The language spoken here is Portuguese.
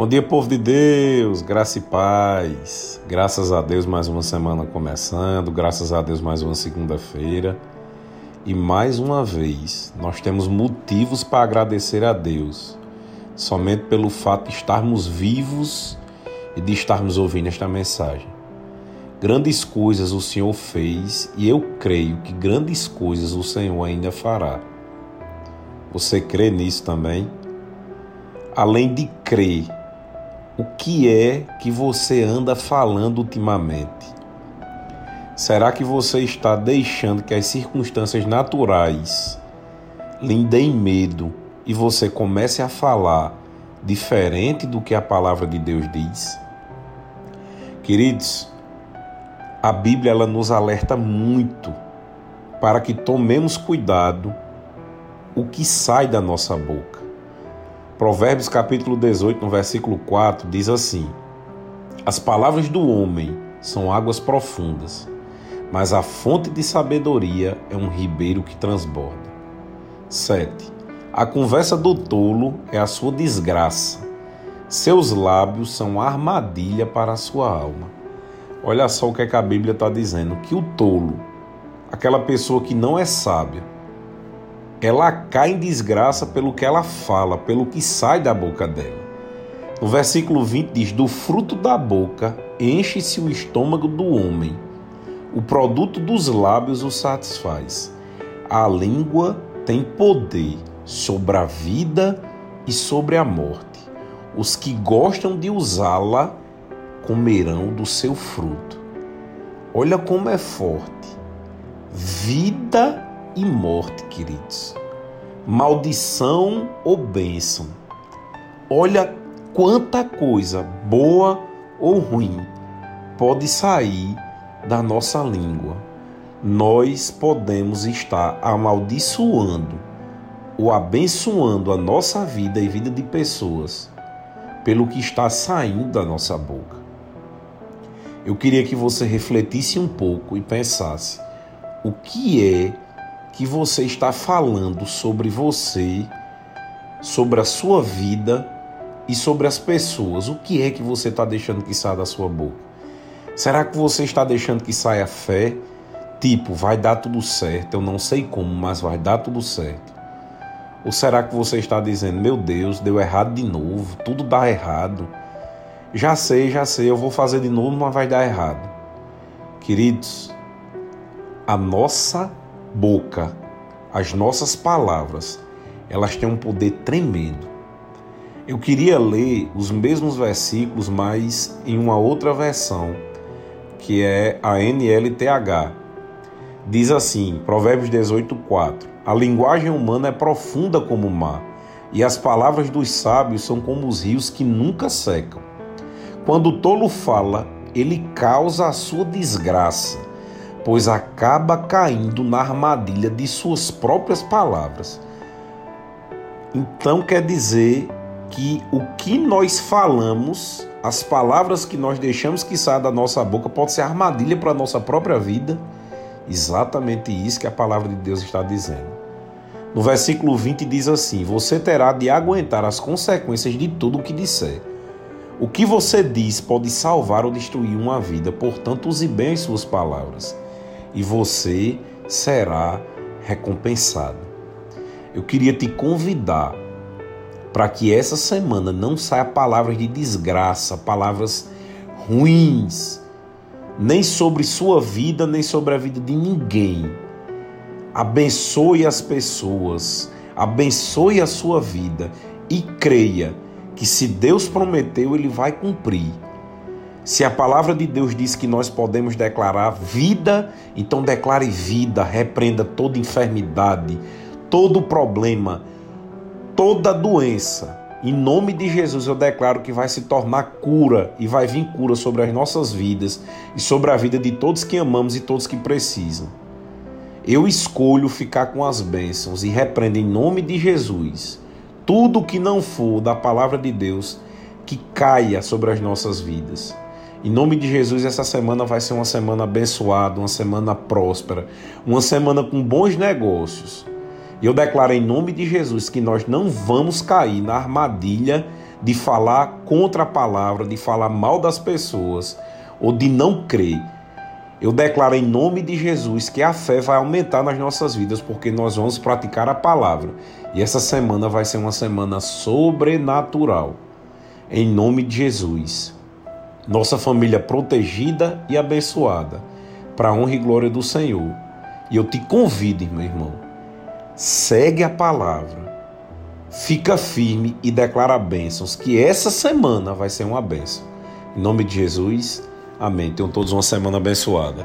Bom dia, povo de Deus, graça e paz. Graças a Deus, mais uma semana começando, graças a Deus, mais uma segunda-feira. E mais uma vez, nós temos motivos para agradecer a Deus, somente pelo fato de estarmos vivos e de estarmos ouvindo esta mensagem. Grandes coisas o Senhor fez e eu creio que grandes coisas o Senhor ainda fará. Você crê nisso também? Além de crer, o que é que você anda falando ultimamente? Será que você está deixando que as circunstâncias naturais lhe deem medo e você comece a falar diferente do que a palavra de Deus diz? Queridos, a Bíblia ela nos alerta muito para que tomemos cuidado o que sai da nossa boca. Provérbios capítulo 18, no versículo 4, diz assim: As palavras do homem são águas profundas, mas a fonte de sabedoria é um ribeiro que transborda. 7. A conversa do tolo é a sua desgraça. Seus lábios são armadilha para a sua alma. Olha só o que, é que a Bíblia está dizendo: que o tolo, aquela pessoa que não é sábia, ela cai em desgraça pelo que ela fala, pelo que sai da boca dela. No versículo 20 diz: Do fruto da boca enche-se o estômago do homem, o produto dos lábios o satisfaz. A língua tem poder sobre a vida e sobre a morte. Os que gostam de usá-la comerão do seu fruto. Olha como é forte. Vida e morte, queridos. Maldição ou bênção. Olha quanta coisa, boa ou ruim, pode sair da nossa língua. Nós podemos estar amaldiçoando ou abençoando a nossa vida e vida de pessoas pelo que está saindo da nossa boca. Eu queria que você refletisse um pouco e pensasse: o que é que você está falando sobre você, sobre a sua vida e sobre as pessoas? O que é que você está deixando que saia da sua boca? Será que você está deixando que saia fé? Tipo, vai dar tudo certo, eu não sei como, mas vai dar tudo certo. Ou será que você está dizendo, meu Deus, deu errado de novo, tudo dá errado? Já sei, já sei, eu vou fazer de novo, mas vai dar errado. Queridos, a nossa boca, as nossas palavras, elas têm um poder tremendo. Eu queria ler os mesmos versículos, mas em uma outra versão, que é a NLTH. Diz assim, Provérbios 18:4. A linguagem humana é profunda como o mar, e as palavras dos sábios são como os rios que nunca secam. Quando o tolo fala, ele causa a sua desgraça, pois acaba caindo na armadilha de suas próprias palavras. Então quer dizer que o que nós falamos, as palavras que nós deixamos que saia da nossa boca, pode ser armadilha para a nossa própria vida. Exatamente isso que a palavra de Deus está dizendo. No versículo 20 diz assim: Você terá de aguentar as consequências de tudo o que disser. O que você diz pode salvar ou destruir uma vida, portanto, use bem as suas palavras e você será recompensado. Eu queria te convidar para que essa semana não saia palavras de desgraça, palavras ruins, nem sobre sua vida, nem sobre a vida de ninguém. Abençoe as pessoas, abençoe a sua vida e creia que se Deus prometeu, ele vai cumprir. Se a palavra de Deus diz que nós podemos declarar vida, então declare vida, repreenda toda enfermidade, todo problema, toda doença. Em nome de Jesus eu declaro que vai se tornar cura e vai vir cura sobre as nossas vidas e sobre a vida de todos que amamos e todos que precisam. Eu escolho ficar com as bênçãos e repreendo em nome de Jesus tudo que não for da palavra de Deus que caia sobre as nossas vidas. Em nome de Jesus, essa semana vai ser uma semana abençoada, uma semana próspera, uma semana com bons negócios. E eu declaro em nome de Jesus que nós não vamos cair na armadilha de falar contra a palavra, de falar mal das pessoas ou de não crer. Eu declaro em nome de Jesus que a fé vai aumentar nas nossas vidas porque nós vamos praticar a palavra. E essa semana vai ser uma semana sobrenatural. Em nome de Jesus. Nossa família protegida e abençoada, para a honra e glória do Senhor. E eu te convido, meu irmão, segue a palavra, fica firme e declara bênçãos, que essa semana vai ser uma bênção. Em nome de Jesus, amém. Tenham todos uma semana abençoada.